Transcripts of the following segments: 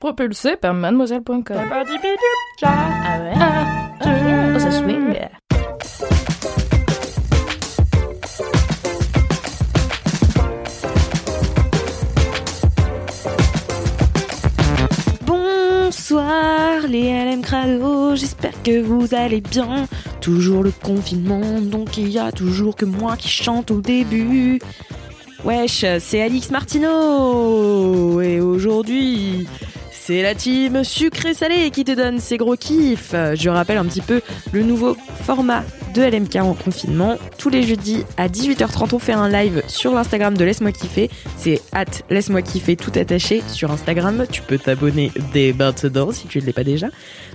Propulsé par mademoiselle.com. Ah ouais? Oh, ça swing. Bonsoir les LM Crado, j'espère que vous allez bien. Toujours le confinement, donc il y a toujours que moi qui chante au début. Wesh, c'est Alix Martineau et aujourd'hui c'est la team sucré salé qui te donne ses gros kiffs. Je rappelle un petit peu le nouveau format de LMK en confinement. Tous les jeudis à 18h30, on fait un live sur l'Instagram de Laisse-moi kiffer. C'est at Laisse-moi kiffer tout attaché sur Instagram. Tu peux t'abonner dès maintenant si tu ne l'es pas déjà.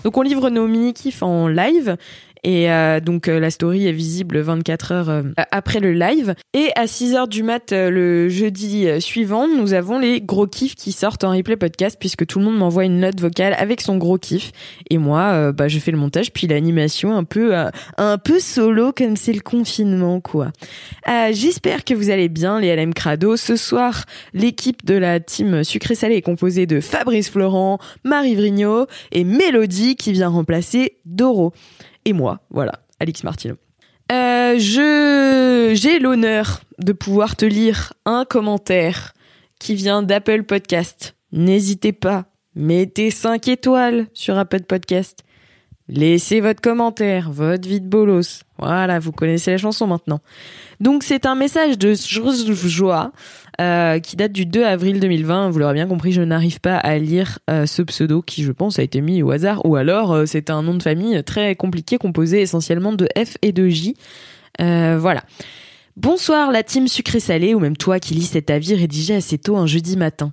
Donc on livre nos mini kiffs en live et euh, donc euh, la story est visible 24 heures euh, après le live. Et à 6 heures du mat euh, le jeudi suivant, nous avons les gros kiffs qui sortent en replay podcast puisque tout le monde m'envoie une note vocale avec son gros kiff. Et moi, bah, je fais le montage puis l'animation un peu un peu solo comme c'est le confinement quoi. J'espère que vous allez bien les LM Crado. Ce soir, l'équipe de la team sucré salé est composée de Fabrice Florent, Marie Vrigno et Mélodie qui vient remplacer Doro et moi, voilà, Alix Martino. Euh, je j'ai l'honneur de pouvoir te lire un commentaire qui vient d'Apple Podcast. N'hésitez pas, mettez 5 étoiles sur Apple Podcast. Laissez votre commentaire, votre vie de bolos. Voilà, vous connaissez la chanson maintenant. Donc c'est un message de joie euh, qui date du 2 avril 2020. Vous l'aurez bien compris, je n'arrive pas à lire euh, ce pseudo qui, je pense, a été mis au hasard. Ou alors, euh, c'est un nom de famille très compliqué, composé essentiellement de F et de J. Voilà. Bonsoir la team sucré-salé, ou même toi qui lis cet avis rédigé assez tôt un jeudi matin.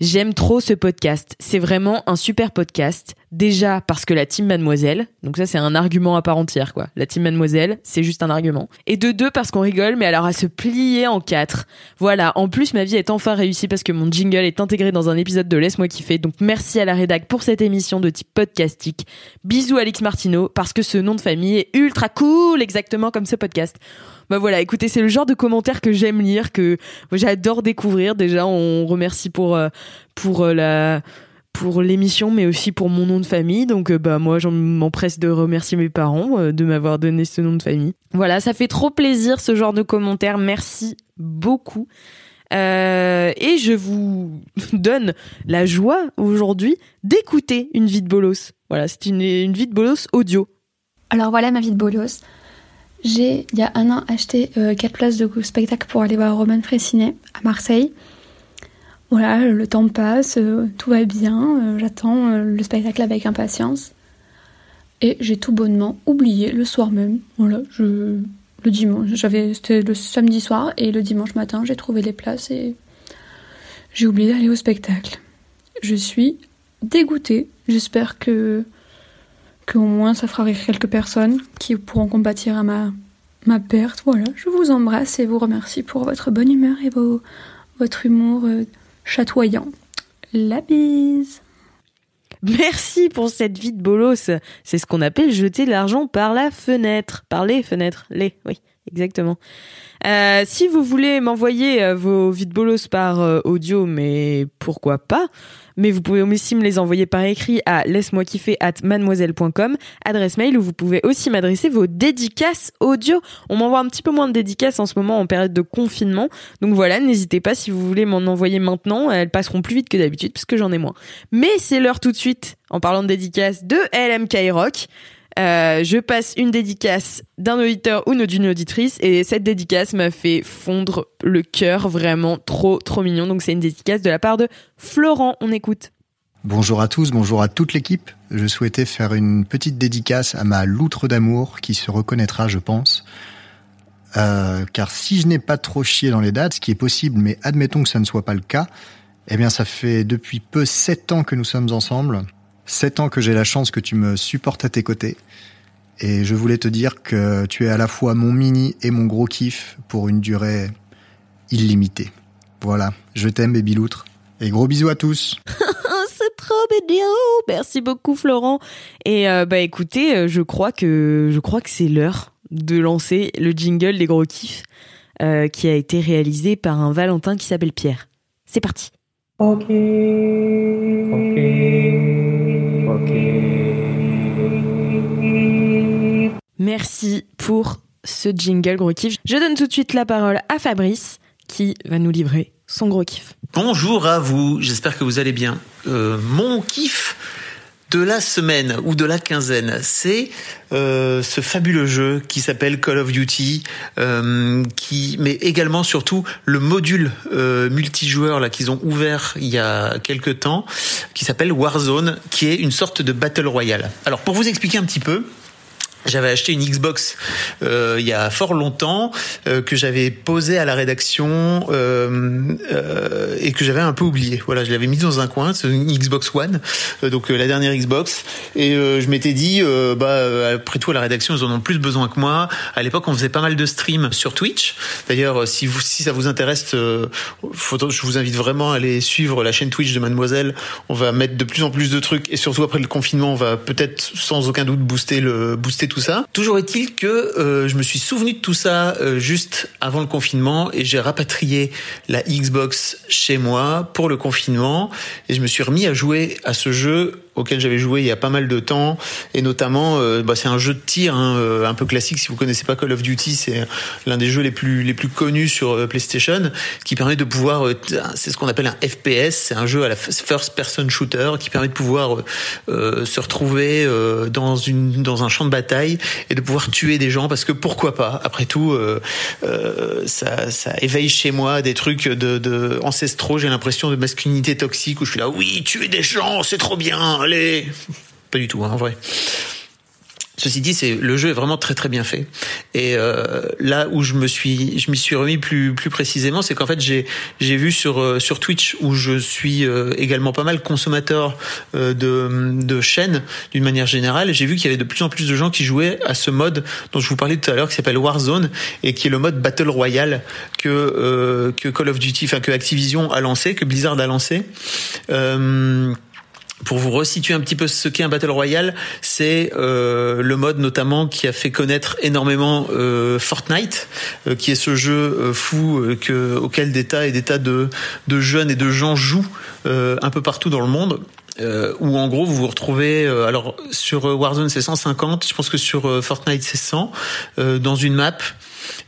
J'aime trop ce podcast. C'est vraiment un super podcast. Déjà parce que la team Mademoiselle, donc ça c'est un argument à part entière quoi. La team Mademoiselle, c'est juste un argument. Et de deux parce qu'on rigole, mais alors à se plier en quatre. Voilà. En plus, ma vie est enfin réussie parce que mon jingle est intégré dans un épisode de Laisse-moi kiffer. Donc merci à la rédac pour cette émission de type podcastique. Bisous Alix Martineau parce que ce nom de famille est ultra cool, exactement comme ce podcast. Bah voilà, écoutez, c'est le genre de commentaires que j'aime lire, que j'adore découvrir. Déjà, on remercie pour euh, pour euh, la pour l'émission, mais aussi pour mon nom de famille. Donc, euh, bah moi, j'en m'empresse de remercier mes parents euh, de m'avoir donné ce nom de famille. Voilà, ça fait trop plaisir ce genre de commentaires. Merci beaucoup. Euh, et je vous donne la joie aujourd'hui d'écouter une vie de bolos. Voilà, c'est une, une vie de bolos audio. Alors voilà ma vie de bolos. J'ai, il y a un an, acheté 4 places de spectacle pour aller voir Roman Frécinet à Marseille. Voilà, le temps passe, euh, tout va bien, euh, j'attends euh, le spectacle avec impatience. Et j'ai tout bonnement oublié le soir même. Voilà, je le dimanche, j'avais c'était le samedi soir et le dimanche matin, j'ai trouvé les places et j'ai oublié d'aller au spectacle. Je suis dégoûtée. J'espère que qu'au moins ça fera rire quelques personnes qui pourront compatir à ma ma perte. Voilà, je vous embrasse et vous remercie pour votre bonne humeur et vos, votre humour euh, chatoyant. La bise. Merci pour cette vie de bolos. C'est ce qu'on appelle jeter l'argent par la fenêtre. Par les fenêtres. Les, oui, exactement. Euh, si vous voulez m'envoyer euh, vos vies bolos par audio, mais pourquoi pas mais vous pouvez aussi me les envoyer par écrit à laisse-moi kiffer at mademoiselle.com, adresse mail où vous pouvez aussi m'adresser vos dédicaces audio. On m'envoie un petit peu moins de dédicaces en ce moment en période de confinement. Donc voilà, n'hésitez pas si vous voulez m'en envoyer maintenant. Elles passeront plus vite que d'habitude parce que j'en ai moins. Mais c'est l'heure tout de suite, en parlant de dédicaces, de LMK Rock. Euh, je passe une dédicace d'un auditeur ou d'une auditrice et cette dédicace m'a fait fondre le cœur vraiment trop trop mignon. Donc c'est une dédicace de la part de Florent. On écoute. Bonjour à tous, bonjour à toute l'équipe. Je souhaitais faire une petite dédicace à ma loutre d'amour qui se reconnaîtra, je pense. Euh, car si je n'ai pas trop chié dans les dates, ce qui est possible, mais admettons que ça ne soit pas le cas, Eh bien, ça fait depuis peu sept ans que nous sommes ensemble. Sept ans que j'ai la chance que tu me supportes à tes côtés. Et je voulais te dire que tu es à la fois mon mini et mon gros kiff pour une durée illimitée. Voilà, je t'aime, baby loutre. Et gros bisous à tous. C'est trop mignon. Merci beaucoup, Florent. Et euh, bah écoutez, euh, je crois que je crois que c'est l'heure de lancer le jingle des gros kiffs euh, qui a été réalisé par un Valentin qui s'appelle Pierre. C'est parti. Ok. Ok. Merci pour ce jingle gros kiff. Je donne tout de suite la parole à Fabrice qui va nous livrer son gros kiff. Bonjour à vous, j'espère que vous allez bien. Euh, mon kiff de la semaine ou de la quinzaine, c'est euh, ce fabuleux jeu qui s'appelle Call of Duty, euh, qui, mais également surtout le module multijoueur là qu'ils ont ouvert il y a quelques temps, qui s'appelle Warzone, qui est une sorte de battle royale. Alors pour vous expliquer un petit peu, j'avais acheté une Xbox euh, il y a fort longtemps euh, que j'avais posée à la rédaction euh, euh, et que j'avais un peu oublié. Voilà, je l'avais mise dans un coin, c'est une Xbox One, euh, donc euh, la dernière Xbox. Et je m'étais dit, bah après tout à la rédaction ils en ont plus besoin que moi. À l'époque on faisait pas mal de streams sur Twitch. D'ailleurs si vous si ça vous intéresse, faut- je vous invite vraiment à aller suivre la chaîne Twitch de Mademoiselle. On va mettre de plus en plus de trucs et surtout après le confinement on va peut-être sans aucun doute booster le booster tout ça. Toujours est-il que euh, je me suis souvenu de tout ça euh, juste avant le confinement et j'ai rapatrié la Xbox chez moi pour le confinement et je me suis remis à jouer à ce jeu auquel j'avais joué il y a pas mal de temps et notamment euh, bah, c'est un jeu de tir hein, un peu classique si vous connaissez pas Call of Duty c'est l'un des jeux les plus les plus connus sur PlayStation qui permet de pouvoir c'est ce qu'on appelle un FPS c'est un jeu à la first person shooter qui permet de pouvoir se retrouver dans une dans un champ de bataille et de pouvoir tuer des gens parce que pourquoi pas. Après tout euh, euh, ça ça éveille chez moi des trucs de, ancestraux. J'ai l'impression de masculinité toxique où je suis là oui tuer des gens c'est trop bien allez! Pas du tout hein, en vrai Ceci dit, c'est le jeu est vraiment très très bien fait. Et euh, là où je me suis, je m'y suis remis plus plus précisément, c'est qu'en fait j'ai j'ai vu sur euh, sur Twitch où je suis euh, également pas mal consommateur euh, de de chaînes d'une manière générale. J'ai vu qu'il y avait de plus en plus de gens qui jouaient à ce mode dont je vous parlais tout à l'heure, qui s'appelle Warzone et qui est le mode Battle Royale que euh, que Call of Duty, enfin que Activision a lancé, que Blizzard a lancé. Euh, pour vous resituer un petit peu ce qu'est un battle royale, c'est euh, le mode notamment qui a fait connaître énormément euh, Fortnite, euh, qui est ce jeu euh, fou euh, que, auquel des tas et des tas de, de jeunes et de gens jouent euh, un peu partout dans le monde. Euh, où en gros vous vous retrouvez euh, alors sur Warzone c'est 150 je pense que sur Fortnite c'est 100 euh, dans une map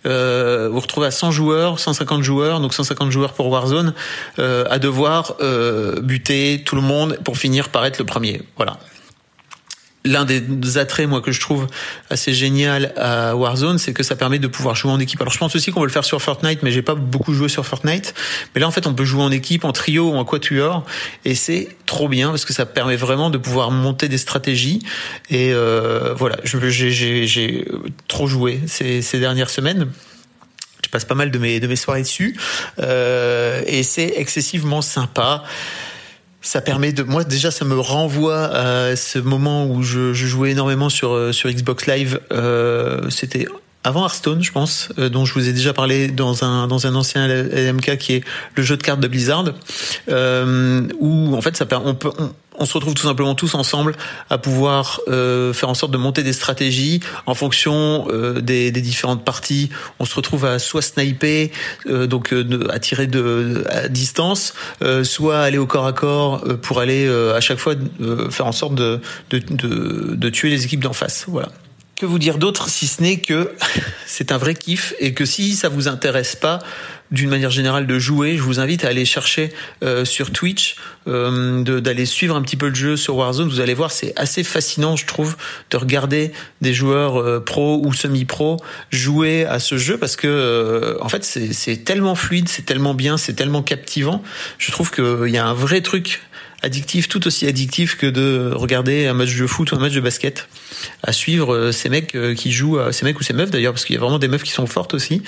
euh, vous retrouvez à 100 joueurs 150 joueurs donc 150 joueurs pour Warzone euh, à devoir euh, buter tout le monde pour finir par être le premier. Voilà l'un des attraits moi que je trouve assez génial à Warzone c'est que ça permet de pouvoir jouer en équipe. Alors je pense aussi qu'on veut le faire sur Fortnite mais j'ai pas beaucoup joué sur Fortnite. Mais là en fait on peut jouer en équipe en trio ou en quatuor et c'est trop bien parce que ça permet vraiment de pouvoir monter des stratégies. Et euh, voilà j'ai trop joué ces, ces dernières semaines. Je passe pas mal de mes de mes soirées dessus. Euh, et c'est excessivement sympa ça permet de moi déjà ça me renvoie à ce moment où je, jouais énormément sur euh, sur Xbox Live. Euh, c'était avant Hearthstone, je pense, euh, dont je vous ai déjà parlé dans un dans un ancien LMK qui est le jeu de cartes de Blizzard, euh, où en fait ça on peut on, se retrouve tout simplement tous ensemble à pouvoir euh, faire en sorte de monter des stratégies en fonction euh, des, des différentes parties. On se retrouve à soit sniper, euh, donc euh, à tirer de à distance, soit aller au corps à corps pour aller à chaque fois faire en sorte de, de, de, de tuer les équipes d'en face. Voilà. Que vous dire d'autre si ce n'est que c'est un vrai kiff et que si ça vous intéresse pas d'une manière générale de jouer, je vous invite à aller chercher euh, sur Twitch, euh, d'aller suivre un petit peu le jeu sur Warzone. Vous allez voir, c'est assez fascinant, je trouve, de regarder des joueurs euh, pro ou semi-pro jouer à ce jeu parce que euh, en fait c'est tellement fluide, c'est tellement bien, c'est tellement captivant. Je trouve qu'il y a un vrai truc addictif, tout aussi addictif que de regarder un match de foot ou un match de basket, à suivre euh, ces mecs euh, qui jouent, ces mecs ou ces meufs d'ailleurs, parce qu'il y a vraiment des meufs qui sont fortes aussi,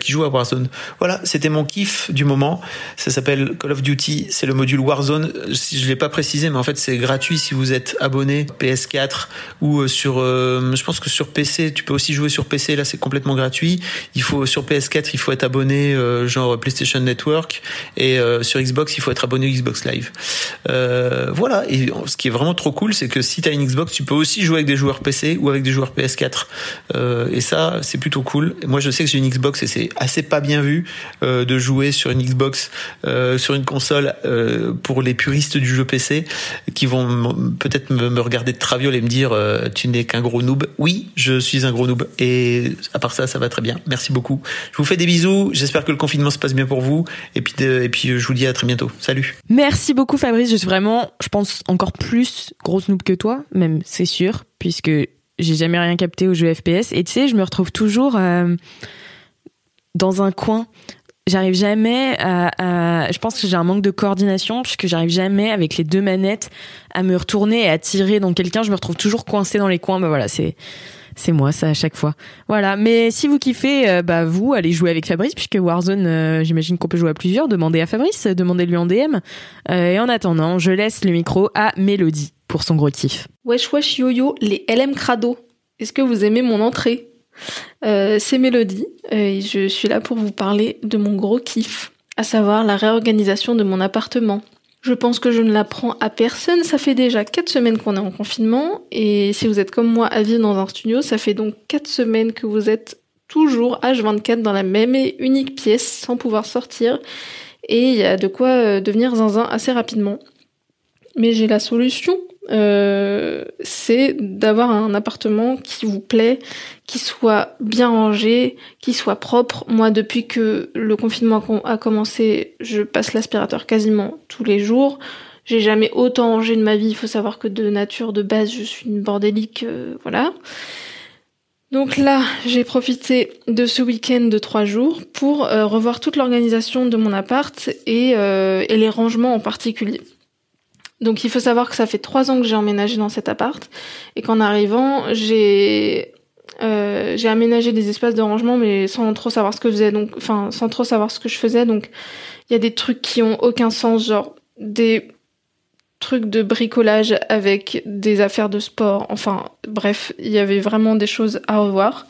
qui jouent à Warzone. Voilà, c'était mon kiff du moment. Ça s'appelle Call of Duty, c'est le module Warzone. Si je l'ai pas précisé, mais en fait c'est gratuit si vous êtes abonné PS4 ou sur, je pense que sur PC, tu peux aussi jouer sur PC. Là, c'est complètement gratuit. Il faut sur PS4, il faut être abonné genre PlayStation Network et sur Xbox, il faut être abonné Xbox Live. Euh, voilà. Et ce qui est vraiment trop cool, c'est que si tu as une Xbox, tu peux aussi jouer avec des joueurs PC ou avec des joueurs PS4. Euh, et ça, c'est plutôt cool. moi, je sais que j'ai une Xbox et c'est assez pas bien vu euh, de jouer sur une Xbox, euh, sur une console euh, pour les puristes du jeu PC qui vont peut-être me, regarder de traviole et me dire tu n'es qu'un gros noob. Oui, je suis un gros noob. Et à part ça, ça va très bien. Merci beaucoup. Je vous fais des bisous. J'espère que le confinement se passe bien pour vous. Et puis, et puis je vous dis à très bientôt. Salut. Merci beaucoup Fabrice, je suis vraiment, je pense, encore plus grosse noob que toi, même, c'est sûr, puisque j'ai jamais rien capté au jeu FPS. Et tu sais, je me retrouve toujours euh, dans un coin. J'arrive jamais à, Je pense que j'ai un manque de coordination, puisque j'arrive jamais avec les deux manettes à me retourner et à tirer dans quelqu'un. Je me retrouve toujours coincé dans les coins. Ben voilà, c'est c'est moi ça à chaque fois. Voilà, mais si vous kiffez, euh, bah vous allez jouer avec Fabrice puisque Warzone, euh, j'imagine qu'on peut jouer à plusieurs. Demandez à Fabrice, demandez-lui en DM. Euh, et en attendant, je laisse le micro à Mélodie pour son gros kiff. Wesh wesh yo yo, les LM Crado. Est-ce que vous aimez mon entrée C'est Mélodie et je suis là pour vous parler de mon gros kiff, à savoir la réorganisation de mon appartement. Je pense que je ne l'apprends à personne. Ça fait déjà 4 semaines qu'on est en confinement. Et si vous êtes comme moi à vivre dans un studio, ça fait donc 4 semaines que vous êtes toujours H24 dans la même et unique pièce sans pouvoir sortir. Et il y a de quoi euh, devenir zinzin assez rapidement. Mais j'ai la solution euh, c'est d'avoir un appartement qui vous plaît, qui soit bien rangé, qui soit propre. Moi, depuis que le confinement a commencé, je passe l'aspirateur quasiment tous les jours. J'ai jamais autant rangé de ma vie. Il faut savoir que de nature de base, je suis une bordélique, euh, voilà. Donc là, j'ai profité de ce week-end de trois jours pour euh, revoir toute l'organisation de mon appart et, et les rangements en particulier. Donc il faut savoir que ça fait trois ans que j'ai emménagé dans cet appart et qu'en arrivant, j'ai euh, j'ai aménagé des espaces de rangement mais sans trop savoir ce que je faisais donc enfin sans trop savoir ce que je faisais. Donc il y a des trucs qui ont aucun sens genre des trucs de bricolage avec des affaires de sport. Enfin bref il y avait vraiment des choses à revoir.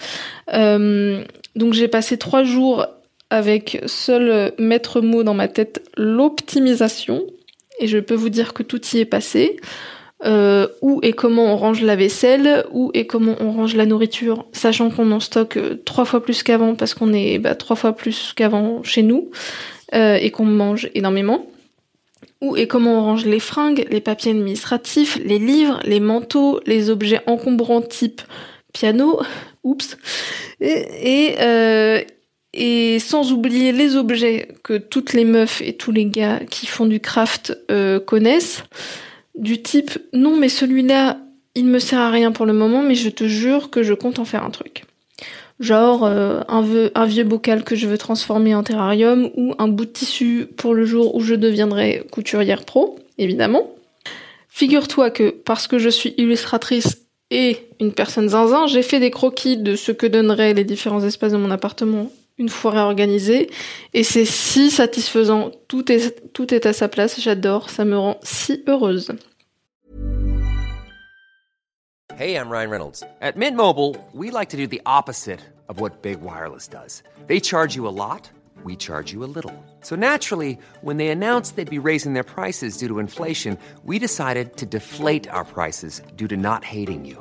Euh, donc j'ai passé trois jours avec seul maître mot dans ma tête l'optimisation et je peux vous dire que tout y est passé. Euh, où et comment on range la vaisselle, où et comment on range la nourriture, sachant qu'on en stocke euh, trois fois plus qu'avant parce qu'on est bah, trois fois plus qu'avant chez nous euh, et qu'on mange énormément. Où et comment on range les fringues, les papiers administratifs, les livres, les manteaux, les objets encombrants type piano, oups, et, et, et sans oublier les objets que toutes les meufs et tous les gars qui font du craft euh, connaissent, du type non mais celui-là il me sert à rien pour le moment mais je te jure que je compte en faire un truc. Genre euh, un, un, vieux bocal que je veux transformer en terrarium ou un bout de tissu pour le jour où je deviendrai couturière pro, évidemment. Figure-toi que parce que je suis illustratrice et une personne zinzin, j'ai fait des croquis de ce que donneraient les différents espaces de mon appartement une fois réorganisé. Et c'est si satisfaisant. Tout est, tout est à sa place. J'adore. Ça me rend si heureuse. Hey, I'm Ryan Reynolds. At Mint Mobile, we like to do the opposite of what Big Wireless does. They charge you a lot. We charge you a little. So naturally, when they announced they'd be raising their prices due to inflation, we decided to deflate our prices due to not hating you.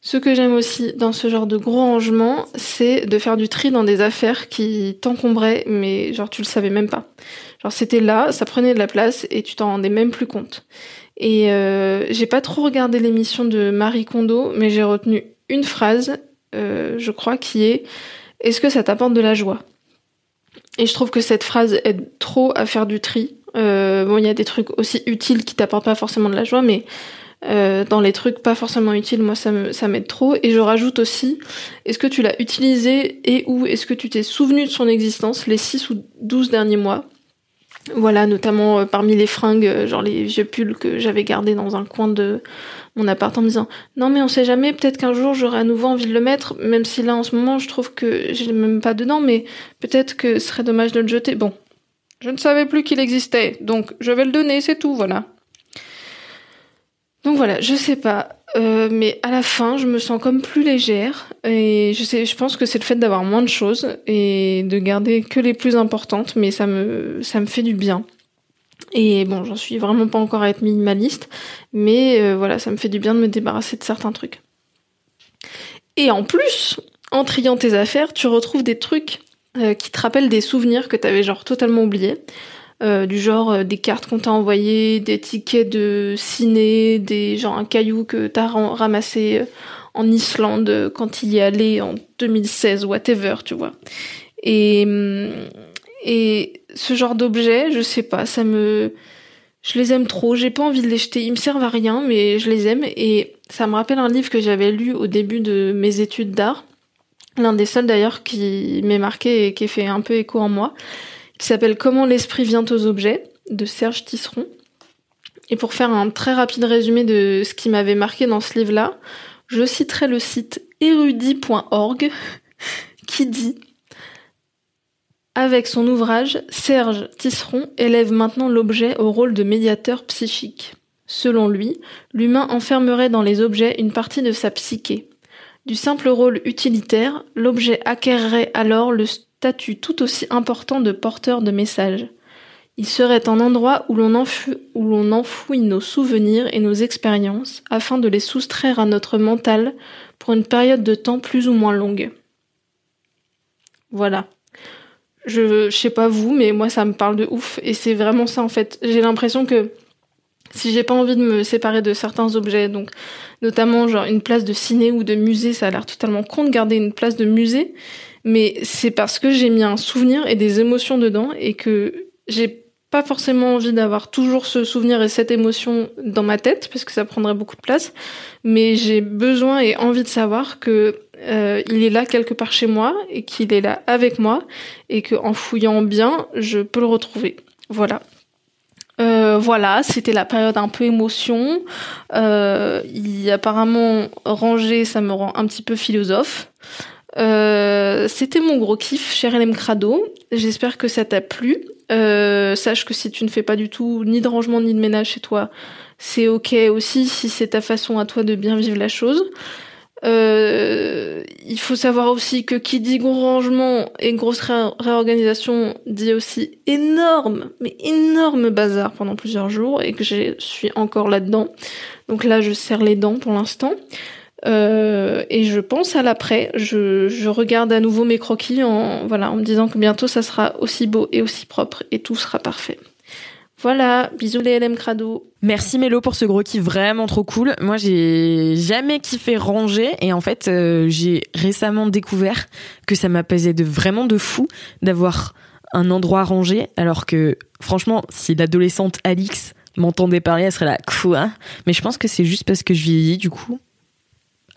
Ce que j'aime aussi dans ce genre de gros rangement, c'est de faire du tri dans des affaires qui t'encombraient, mais genre tu le savais même pas. Genre c'était là, ça prenait de la place et tu t'en rendais même plus compte. Et euh, j'ai pas trop regardé l'émission de Marie Kondo, mais j'ai retenu une phrase, euh, je crois, qui est Est-ce que ça t'apporte de la joie? Et je trouve que cette phrase aide trop à faire du tri. Euh, bon, il y a des trucs aussi utiles qui t'apportent pas forcément de la joie, mais euh, dans les trucs pas forcément utiles, moi ça m'aide trop. Et je rajoute aussi, est-ce que tu l'as utilisé et où est-ce que tu t'es souvenu de son existence les 6 ou 12 derniers mois? Voilà, notamment euh, parmi les fringues, euh, genre les vieux pulls que j'avais gardés dans un coin de mon appart en me disant non mais on sait jamais, peut-être qu'un jour j'aurai à nouveau envie de le mettre, même si là en ce moment je trouve que je l'ai même pas dedans, mais peut-être que ce serait dommage de le jeter. Bon, je ne savais plus qu'il existait, donc je vais le donner, c'est tout, voilà. Donc voilà, je sais pas, euh, mais à la fin, je me sens comme plus légère et je sais, je pense que c'est le fait d'avoir moins de choses et de garder que les plus importantes, mais ça me, ça me fait du bien. Et bon, j'en suis vraiment pas encore à être minimaliste, mais euh, voilà, ça me fait du bien de me débarrasser de certains trucs. Et en plus, en triant tes affaires, tu retrouves des trucs euh, qui te rappellent des souvenirs que t'avais genre totalement oubliés. Euh, du genre euh, des cartes qu'on t'a envoyées, des tickets de ciné, des genre un caillou que t'as ramassé euh, en Islande quand il y allait en 2016, whatever, tu vois. Et hum, et ce genre d'objets, je sais pas, ça me je les aime trop, j'ai pas envie de les jeter, ils me servent à rien mais je les aime et ça me rappelle un livre que j'avais lu au début de mes études d'art. L'un des seuls d'ailleurs qui m'est marqué et qui fait un peu écho en moi qui s'appelle Comment l'esprit vient aux objets de Serge Tisseron. Et pour faire un très rapide résumé de ce qui m'avait marqué dans ce livre-là, je citerai le site érudit.org qui dit avec son ouvrage, Serge Tisseron élève maintenant l'objet au rôle de médiateur psychique. Selon lui, l'humain enfermerait dans les objets une partie de sa psyché. Du simple rôle utilitaire, l'objet acquerrait alors le statut tout aussi important de porteur de messages. Il serait un endroit où l'on enfouit nos souvenirs et nos expériences afin de les soustraire à notre mental pour une période de temps plus ou moins longue. Voilà. Je, je sais pas vous, mais moi ça me parle de ouf et c'est vraiment ça en fait. J'ai l'impression que si j'ai pas envie de me séparer de certains objets, donc notamment genre une place de ciné ou de musée, ça a l'air totalement con de garder une place de musée, mais c'est parce que j'ai mis un souvenir et des émotions dedans et que j'ai pas forcément envie d'avoir toujours ce souvenir et cette émotion dans ma tête parce que ça prendrait beaucoup de place, mais j'ai besoin et envie de savoir que euh, il est là quelque part chez moi et qu'il est là avec moi et que en fouillant bien, je peux le retrouver. Voilà. Euh, voilà, c'était la période un peu émotion. Euh, apparemment, ranger, ça me rend un petit peu philosophe. Euh, c'était mon gros kiff, cher LM Crado. J'espère que ça t'a plu. Euh, sache que si tu ne fais pas du tout ni de rangement ni de ménage chez toi, c'est ok aussi si c'est ta façon à toi de bien vivre la chose. Euh, il faut savoir aussi que qui dit gros rangement et grosse réorganisation dit aussi énorme, mais énorme bazar pendant plusieurs jours et que je suis encore là-dedans. Donc là, je serre les dents pour l'instant. Euh, et je pense à l'après. Je, regarde à nouveau mes croquis en, voilà, en me disant que bientôt ça sera aussi beau et aussi propre et tout sera parfait. Voilà, bisous les LM Crado. Merci Mélo pour ce gros vraiment trop cool. Moi j'ai jamais kiffé ranger et en fait euh, j'ai récemment découvert que ça m'apaisait de vraiment de fou d'avoir un endroit rangé alors que franchement si l'adolescente Alix m'entendait parler elle serait là quoi? Mais je pense que c'est juste parce que je vieillis du coup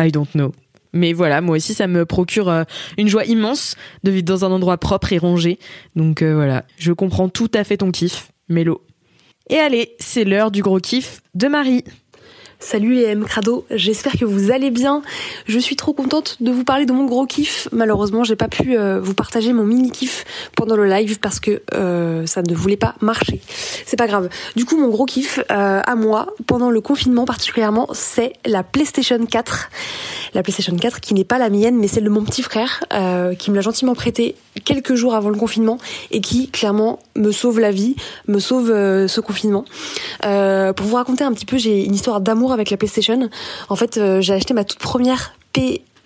I don't know. Mais voilà, moi aussi, ça me procure euh, une joie immense de vivre dans un endroit propre et rangé. Donc euh, voilà, je comprends tout à fait ton kiff, Mélo. Et allez, c'est l'heure du gros kiff de Marie. Salut les M Crado, j'espère que vous allez bien. Je suis trop contente de vous parler de mon gros kiff. Malheureusement, j'ai pas pu euh, vous partager mon mini kiff pendant le live parce que euh, ça ne voulait pas marcher. C'est pas grave. Du coup, mon gros kiff euh, à moi pendant le confinement particulièrement, c'est la PlayStation 4. La PlayStation 4 qui n'est pas la mienne, mais celle de mon petit frère qui me l'a gentiment prêtée quelques jours avant le confinement et qui clairement me sauve la vie, me sauve ce confinement. pour vous raconter un petit peu, j'ai une histoire d'amour avec la PlayStation. En fait, euh, j'ai acheté ma toute première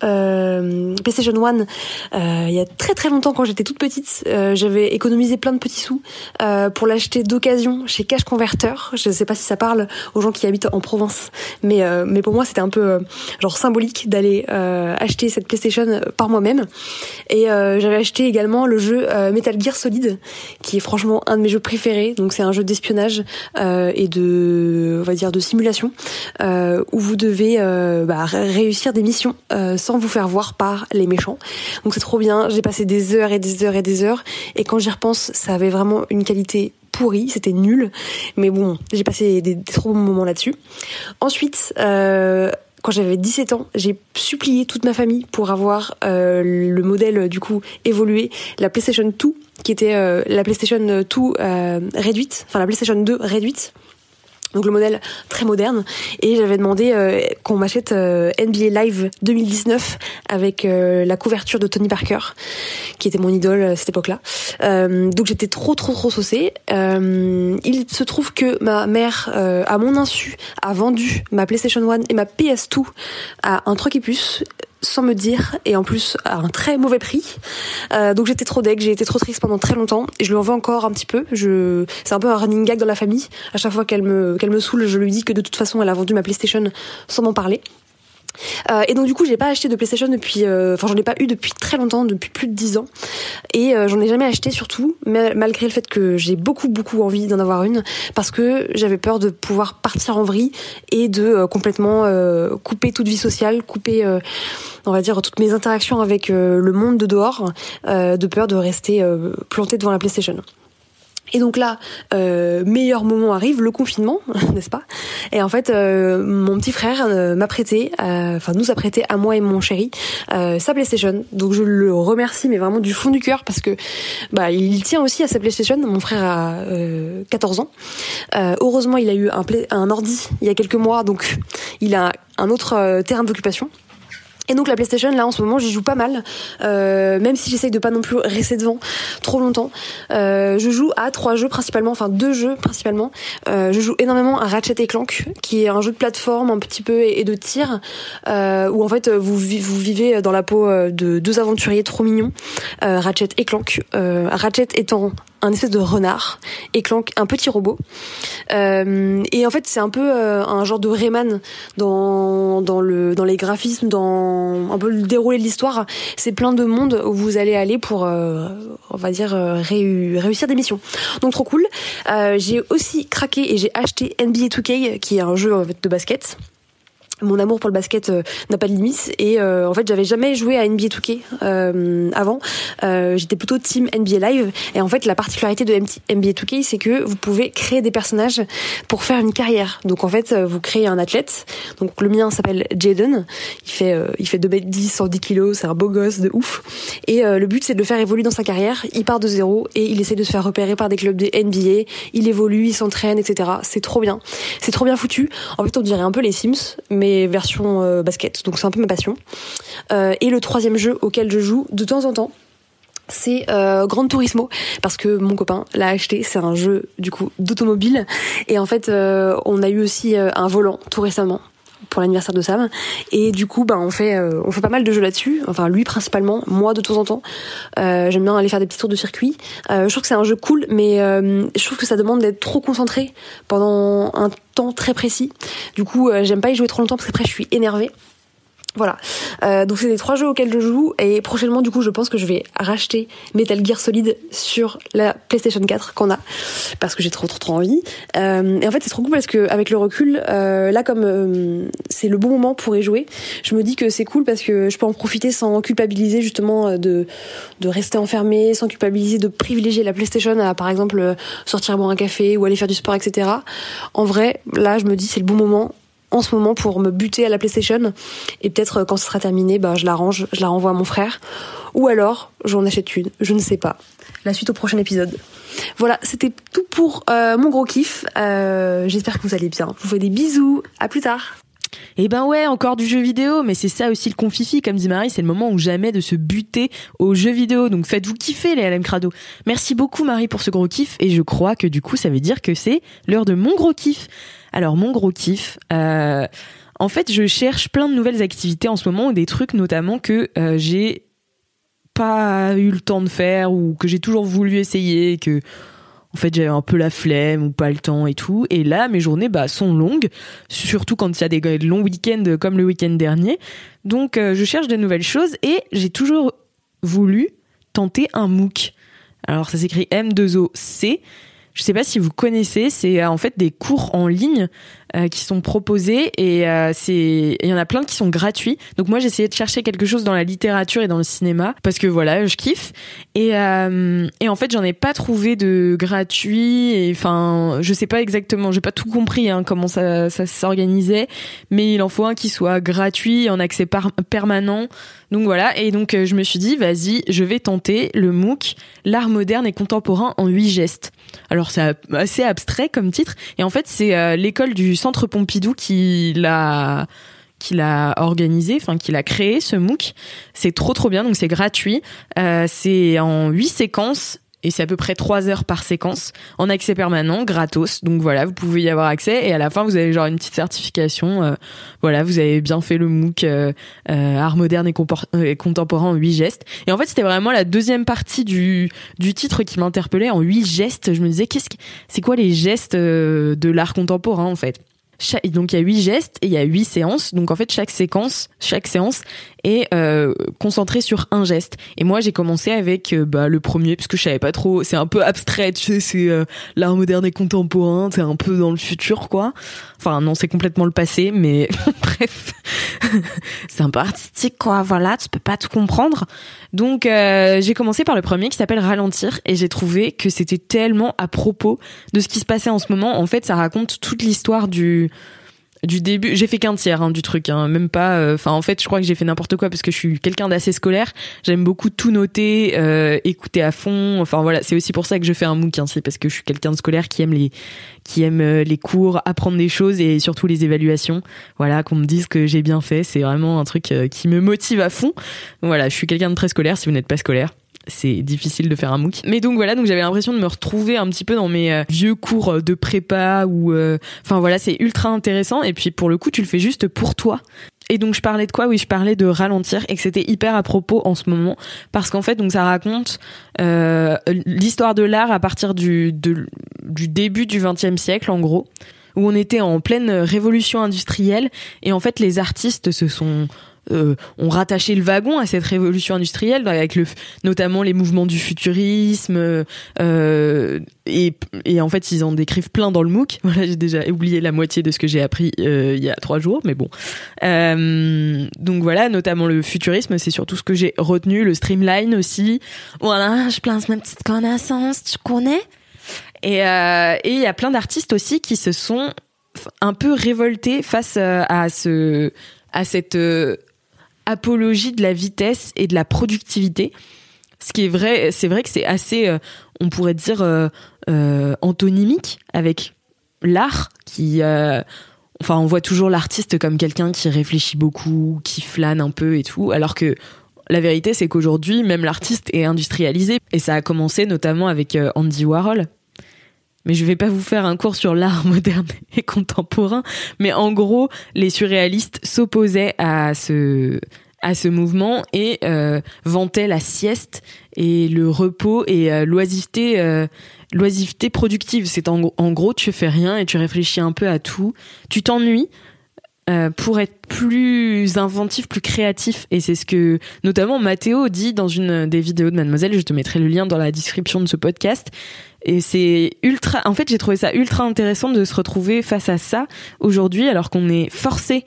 euh, PlayStation One euh, il y a très très longtemps quand j'étais toute petite. Euh, J'avais économisé plein de petits sous pour l'acheter d'occasion chez Cash Converter. Je ne sais pas si ça parle aux gens qui habitent en Provence, mais mais pour moi c'était un peu genre symbolique d'aller acheter cette PlayStation par moi-même. Et j'avais acheté également le jeu Metal Gear Solid, qui est franchement un de mes jeux préférés. Donc c'est un jeu d'espionnage et de on va dire de simulation où vous devez bah, ré- réussir des missions sans vous faire voir par les méchants. Donc c'est trop bien. J'ai passé des heures et des heures et des heures. Et quand j'y repense, ça avait vraiment une qualité pourrie, c'était nul. Mais bon, j'ai passé des, trop bons moments là-dessus. Ensuite, euh, quand j'avais 17 ans, j'ai supplié toute ma famille pour avoir euh, le modèle du coup évolué, la PlayStation 2, qui était euh, la PlayStation 2 euh, réduite, enfin la PlayStation 2 réduite. Donc le modèle très moderne et j'avais demandé euh, qu'on m'achète euh, NBA Live 2019 avec euh, la couverture de Tony Parker qui était mon idole à cette époque-là. Donc j'étais trop trop trop saucée. Il se trouve que ma mère à mon insu a vendu ma PlayStation 1 et ma PS2 à un truc et sans me dire et en plus à un très mauvais prix. Euh, donc j'étais trop deg, j'ai été trop triste pendant très longtemps et je lui en veux encore un petit peu. Je c'est un peu un running gag dans la famille. À chaque fois qu'elle me qu'elle me saoule, je lui dis que de toute façon elle a vendu ma PlayStation sans m'en parler. Euh, et donc du coup j'ai pas acheté de PlayStation depuis euh, enfin j'en ai pas eu depuis très longtemps depuis plus de 10 ans. Et euh, j'en ai jamais acheté surtout malgré le fait que j'ai beaucoup beaucoup envie d'en avoir une parce que j'avais peur de pouvoir partir en vrille et de complètement couper toute vie sociale couper on va dire toutes mes interactions avec le monde de dehors de peur de rester planté devant la PlayStation et donc là, euh, meilleur moment arrive, le confinement, n'est-ce pas? Et en fait, euh, mon petit frère euh, m'a prêté, euh, enfin nous a prêté à moi et mon chéri sa PlayStation. Donc je le remercie, mais vraiment du fond du cœur, parce que bah il tient aussi à sa PlayStation. Mon frère a euh, 14 ans. Heureusement, il a eu un, ordi il y a quelques mois, donc il a un autre terrain d'occupation. Et donc la PlayStation là en ce moment j'y joue pas mal, euh, même si j'essaye de pas non plus rester devant trop longtemps. Euh, je joue à trois jeux principalement, enfin deux jeux principalement. Euh, je joue énormément à Ratchet et Clank, qui est un jeu de plateforme un petit peu et, de tir, euh, où en fait vous, vous vivez dans la peau euh, de deux aventuriers trop mignons, euh, Ratchet et Clank. Ratchet étant espèce de renard et Clank un petit robot. Euh, et en fait, c'est un peu euh, un genre de Rayman dans dans le dans les graphismes, dans un peu le déroulé de l'histoire. C'est plein de mondes où vous allez aller pour, euh, on va dire, réu- réussir des missions. Donc trop cool. J'ai aussi craqué et j'ai acheté NBA 2K, qui est un jeu de basket mon amour pour le basket euh, n'a pas de limite. Et euh, en fait j'avais jamais joué à NBA 2K euh, avant. Euh, j'étais plutôt team NBA Live. Et en fait la particularité de NBA 2K c'est que vous pouvez créer des personnages pour faire une carrière. Donc en fait euh, vous créez un athlète. Donc le mien s'appelle Jaden. Il fait euh, il fait 2 mètres 10 110 kilos. C'est un beau gosse de ouf. Et le but c'est de le faire évoluer dans sa carrière. Il part de zéro et il essaie de se faire repérer par des clubs de NBA il évolue il s'entraîne etc c'est trop bien. C'est trop bien foutu. En fait on dirait un peu les Sims mais version euh, basket. Donc c'est un peu ma passion. Euh, et le troisième jeu auquel je joue de temps en temps c'est euh, Gran Turismo. Parce que mon copain l'a acheté. C'est un jeu du coup d'automobile. Et en fait on a eu aussi un volant tout récemment pour l'anniversaire de Sam. Et du coup bah on fait euh, on fait pas mal de jeux là-dessus. Enfin lui principalement moi de temps en temps. Euh, j'aime bien aller faire des petits tours de circuit. Euh, je trouve que c'est un jeu cool mais euh, je trouve que ça demande d'être trop concentré pendant un temps très précis. Du coup euh, j'aime pas y jouer trop longtemps parce qu'après je suis énervée voilà. Euh, donc c'est les trois jeux auxquels je joue et prochainement du coup je pense que je vais racheter Metal Gear Solid sur la PlayStation 4 qu'on a parce que j'ai trop trop trop envie. Euh, et en fait c'est trop cool parce que avec le recul, euh, là comme euh, c'est le bon moment pour y jouer, je me dis que c'est cool parce que je peux en profiter sans culpabiliser justement euh, de de rester enfermé, sans culpabiliser de privilégier la PlayStation à par exemple euh, sortir boire un café ou aller faire du sport etc. En vrai là je me dis c'est le bon moment en ce moment pour me buter à la PlayStation. Et peut-être euh, quand ce sera terminé bah, je la range je la renvoie à mon frère. Ou alors j'en achète une. Je ne sais pas. La suite au prochain épisode. Voilà c'était tout pour euh, mon gros kiff. Euh, j'espère que vous allez bien. Je vous fais des bisous. À plus tard Eh ben ouais, encore du jeu vidéo, mais c'est ça aussi le confifi, comme dit Marie, c'est le moment ou jamais de se buter aux jeux vidéo. Donc faites-vous kiffer les LM Crado. Merci beaucoup Marie pour ce gros kiff, et je crois que du coup ça veut dire que c'est l'heure de mon gros kiff. Alors mon gros kiff, euh, En fait, je cherche plein de nouvelles activités en ce moment, des trucs notamment que euh, j'ai pas eu le temps de faire ou que j'ai toujours voulu essayer, que en fait j'avais un peu la flemme ou pas le temps et tout. Et là, mes journées bah, sont longues, surtout quand il y a des longs week-ends comme le week-end dernier. Donc euh, je cherche de nouvelles choses et j'ai toujours voulu tenter un MOOC. Alors ça s'écrit M2OC. Je sais pas si vous connaissez, c'est euh, en fait des cours en ligne euh, qui sont proposés et euh, c'est il y en a plein qui sont gratuits. Donc moi j'ai essayé de chercher quelque chose dans la littérature et dans le cinéma parce que voilà, je kiffe et et en fait, j'en ai pas trouvé de gratuit et enfin, je sais pas exactement, j'ai pas tout compris hein, comment ça ça s'organisait, mais il en faut un qui soit gratuit en accès permanent. Donc voilà, et donc je me suis dit, vas-y, je vais tenter le MOOC, l'art moderne et contemporain en huit gestes. Alors c'est assez abstrait comme titre, et en fait c'est l'école du Centre Pompidou qui l'a qui l'a organisé, enfin qui l'a créé ce MOOC. C'est trop trop bien, donc c'est gratuit. Euh, c'est en huit séquences et c'est à peu près 3 heures par séquence en accès permanent, gratos. Donc voilà, vous pouvez y avoir accès et à la fin vous avez genre une petite certification. Euh, voilà, vous avez bien fait le MOOC euh, art moderne et, contemporain en 8 gestes. Et en fait, c'était vraiment la deuxième partie du du titre qui m'interpellait en 8 gestes. Je me disais qu'est-ce que c'est quoi les gestes de l'art contemporain en fait? Donc il y a huit gestes et il y a huit séances. Donc en fait chaque séquence, chaque séance est euh, concentrée sur un geste. Et moi j'ai commencé avec euh, bah, le premier parce que je savais pas trop. C'est un peu abstrait, tu sais, c'est euh, l'art moderne et contemporain. C'est un peu dans le futur quoi. Enfin non, c'est complètement le passé, mais bref, c'est un peu artistique quoi. Voilà, tu peux pas tout comprendre. Donc euh, j'ai commencé par le premier qui s'appelle Ralentir et j'ai trouvé que c'était tellement à propos de ce qui se passait en ce moment. En fait, ça raconte toute l'histoire du du début, j'ai fait qu'un tiers hein, du truc, hein, même pas. euh, Enfin, en fait, je crois que j'ai fait n'importe quoi parce que je suis quelqu'un d'assez scolaire. J'aime beaucoup tout noter, euh, écouter à fond. Enfin voilà, c'est aussi pour ça que je fais un MOOC, hein, c'est parce que je suis quelqu'un de scolaire qui aime les qui aime euh, les cours, apprendre des choses et surtout les évaluations. Voilà, qu'on me dise que j'ai bien fait, c'est vraiment un truc qui me motive à fond. Voilà, je suis quelqu'un de très scolaire. Si vous n'êtes pas scolaire, c'est difficile de faire un MOOC. Mais donc voilà, donc j'avais l'impression de me retrouver un petit peu dans mes euh, vieux cours euh, de prépa ou euh, enfin voilà, c'est ultra intéressant et puis pour le coup, tu le fais juste pour toi. Et donc je parlais de quoi? Oui, je parlais de ralentir et que c'était hyper à propos en ce moment parce qu'en fait donc ça raconte l'histoire de l'art à partir du du début du XXe siècle en gros où on était en pleine révolution industrielle et en fait les artistes se sont euh, ont rattaché le wagon à cette révolution industrielle avec le notamment les mouvements du futurisme euh, et, et en fait ils en décrivent plein dans le MOOC. J'ai déjà oublié la moitié de ce que j'ai appris euh, il y a trois jours mais bon. Euh, donc voilà notamment le futurisme c'est surtout ce que j'ai retenu le streamline aussi. Voilà je place ma petite connaissance tu connais? Et il y a plein d'artistes aussi qui se sont un peu révoltés face à ce à cette apologie de la vitesse et de la productivité. Ce qui est vrai, c'est vrai que c'est assez, euh, on pourrait dire, euh, euh, antonymique avec l'art qui, enfin, on voit toujours l'artiste comme quelqu'un qui réfléchit beaucoup, qui flâne un peu et tout, alors que la vérité, c'est qu'aujourd'hui, même l'artiste est industrialisé. Et ça a commencé notamment avec Andy Warhol. Mais je vais pas vous faire un cours sur l'art moderne et contemporain. Mais en gros, les surréalistes s'opposaient à ce, à ce mouvement et euh, vantaient la sieste et le repos et euh, l'oisiveté euh, productive c'est en, en, gros tu fais rien et tu réfléchis un peu à tout tu t'ennuies euh, pour être plus inventif, plus créatif. Et c'est ce que notamment Mathéo dit dans une des vidéos de Mademoiselle. Je te mettrai le lien dans la description de ce podcast. Et c'est ultra. En fait, j'ai trouvé ça ultra intéressant de se retrouver face à ça aujourd'hui, alors qu'on est forcé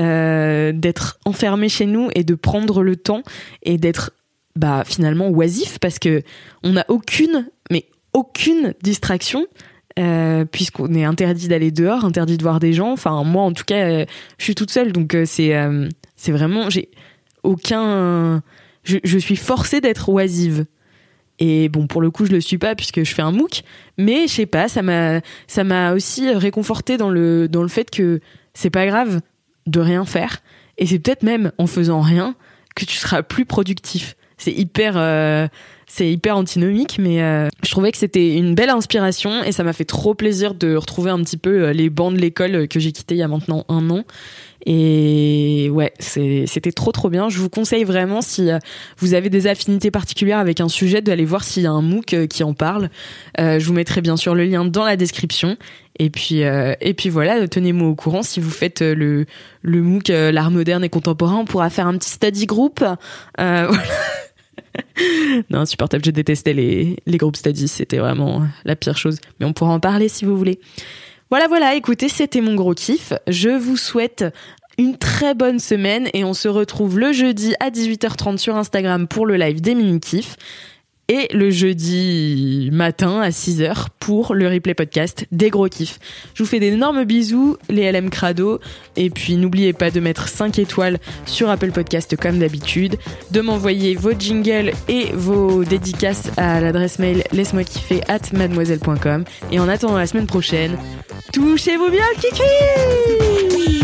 euh, d'être enfermé chez nous et de prendre le temps et d'être bah finalement oisif parce que on n'a aucune mais aucune distraction euh, puisqu'on est interdit d'aller dehors, interdit de voir des gens. Enfin, moi, en tout cas, euh, je suis toute seule, donc c'est c'est vraiment j'ai aucun. Je, je suis forcée d'être oisive. Et bon, pour le coup, je le suis pas puisque je fais un MOOC, mais je sais pas, ça m'a ça m'a aussi réconforté dans le dans le fait que c'est pas grave de rien faire, et c'est peut-être même en faisant rien que tu seras plus productif. C'est hyper c'est hyper antinomique, mais euh, je trouvais que c'était une belle inspiration et ça m'a fait trop plaisir de retrouver un petit peu euh, les bancs de l'école que j'ai quitté il y a maintenant un an. Et ouais, c'était trop trop bien. Je vous conseille vraiment si euh, vous avez des affinités particulières avec un sujet d'aller voir s'il y a un MOOC qui en parle. je vous mettrai bien sûr le lien dans la description. Et puis et puis voilà, tenez-moi au courant si vous faites le le MOOC l'art moderne et contemporain. On pourra faire un petit study group. voilà. non, insupportable. Je détestais les, les groupes studies. C'était vraiment la pire chose. Mais on pourra en parler si vous voulez. Voilà, voilà. Écoutez, c'était mon gros kiff. Je vous souhaite une très bonne semaine et on se retrouve le jeudi à 18h30 sur Instagram pour le live des mini kiffs et le jeudi matin à 6h pour le replay podcast des gros kiffs. Je vous fais d'énormes bisous, les LM Crado, et puis n'oubliez pas de mettre 5 étoiles sur Apple Podcast comme d'habitude, de m'envoyer vos jingles et vos dédicaces à l'adresse mail laisse-moi kiffer at mademoiselle.com. Et en attendant la semaine prochaine, touchez-vous bien kiki